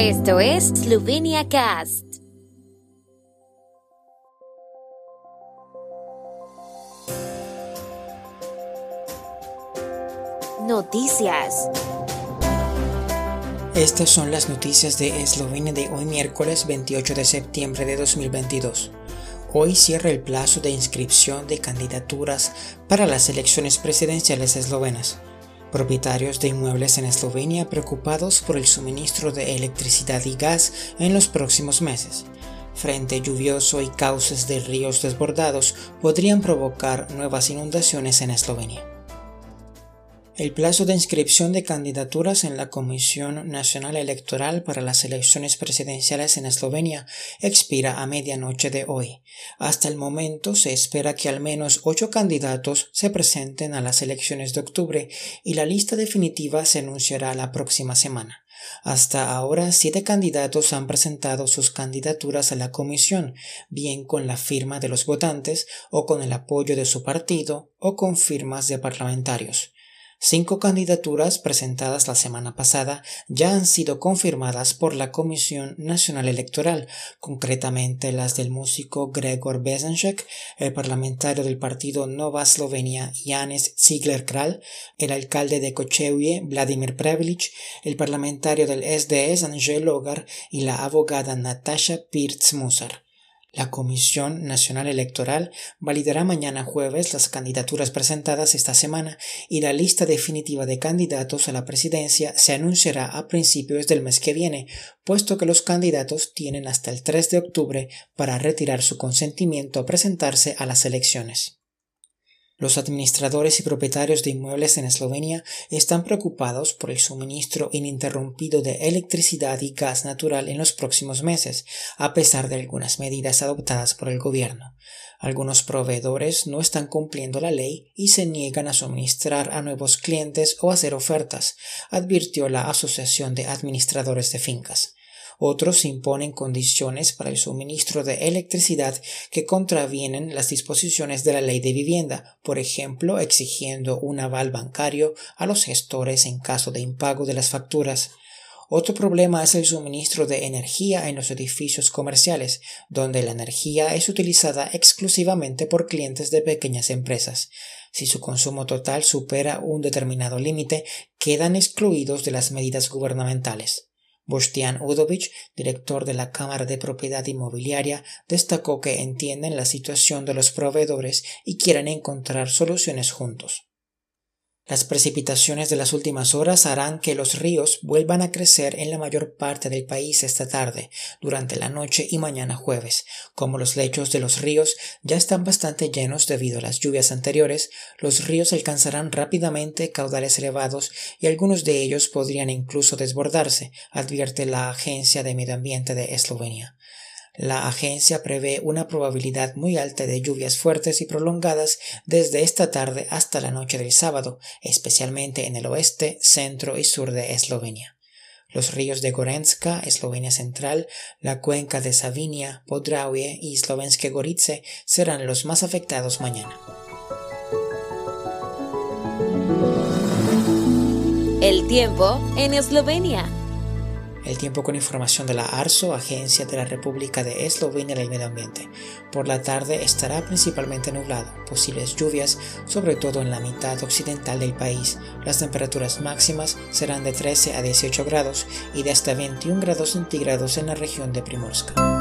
Esto es Slovenia Cast. Noticias. Estas son las noticias de Eslovenia de hoy miércoles 28 de septiembre de 2022. Hoy cierra el plazo de inscripción de candidaturas para las elecciones presidenciales eslovenas. Propietarios de inmuebles en Eslovenia preocupados por el suministro de electricidad y gas en los próximos meses. Frente lluvioso y cauces de ríos desbordados podrían provocar nuevas inundaciones en Eslovenia. El plazo de inscripción de candidaturas en la Comisión Nacional Electoral para las elecciones presidenciales en Eslovenia expira a medianoche de hoy. Hasta el momento se espera que al menos ocho candidatos se presenten a las elecciones de octubre y la lista definitiva se anunciará la próxima semana. Hasta ahora, siete candidatos han presentado sus candidaturas a la comisión, bien con la firma de los votantes o con el apoyo de su partido o con firmas de parlamentarios. Cinco candidaturas presentadas la semana pasada ya han sido confirmadas por la Comisión Nacional Electoral, concretamente las del músico Gregor Bezenšek, el parlamentario del partido Nova Slovenia Janes Ziegler-Kral, el alcalde de Kočevje Vladimir Prevlich, el parlamentario del SDS Angel Logar y la abogada Natasha Pirtz-Musar. La Comisión Nacional Electoral validará mañana jueves las candidaturas presentadas esta semana y la lista definitiva de candidatos a la presidencia se anunciará a principios del mes que viene, puesto que los candidatos tienen hasta el 3 de octubre para retirar su consentimiento a presentarse a las elecciones. Los administradores y propietarios de inmuebles en Eslovenia están preocupados por el suministro ininterrumpido de electricidad y gas natural en los próximos meses, a pesar de algunas medidas adoptadas por el gobierno. Algunos proveedores no están cumpliendo la ley y se niegan a suministrar a nuevos clientes o hacer ofertas, advirtió la Asociación de Administradores de Fincas. Otros imponen condiciones para el suministro de electricidad que contravienen las disposiciones de la ley de vivienda, por ejemplo, exigiendo un aval bancario a los gestores en caso de impago de las facturas. Otro problema es el suministro de energía en los edificios comerciales, donde la energía es utilizada exclusivamente por clientes de pequeñas empresas. Si su consumo total supera un determinado límite, quedan excluidos de las medidas gubernamentales. Bostian Udovic, director de la Cámara de Propiedad Inmobiliaria, destacó que entienden la situación de los proveedores y quieren encontrar soluciones juntos. Las precipitaciones de las últimas horas harán que los ríos vuelvan a crecer en la mayor parte del país esta tarde, durante la noche y mañana jueves. Como los lechos de los ríos ya están bastante llenos debido a las lluvias anteriores, los ríos alcanzarán rápidamente caudales elevados y algunos de ellos podrían incluso desbordarse, advierte la Agencia de Medio Ambiente de Eslovenia. La agencia prevé una probabilidad muy alta de lluvias fuertes y prolongadas desde esta tarde hasta la noche del sábado, especialmente en el oeste, centro y sur de Eslovenia. Los ríos de Gorenska, Eslovenia Central, la cuenca de Savinia, Podravie y Slovenske Gorice serán los más afectados mañana. El tiempo en Eslovenia. El tiempo con información de la ARSO, Agencia de la República de Eslovenia del Medio Ambiente. Por la tarde estará principalmente nublado, posibles lluvias, sobre todo en la mitad occidental del país. Las temperaturas máximas serán de 13 a 18 grados y de hasta 21 grados centígrados en la región de Primorska.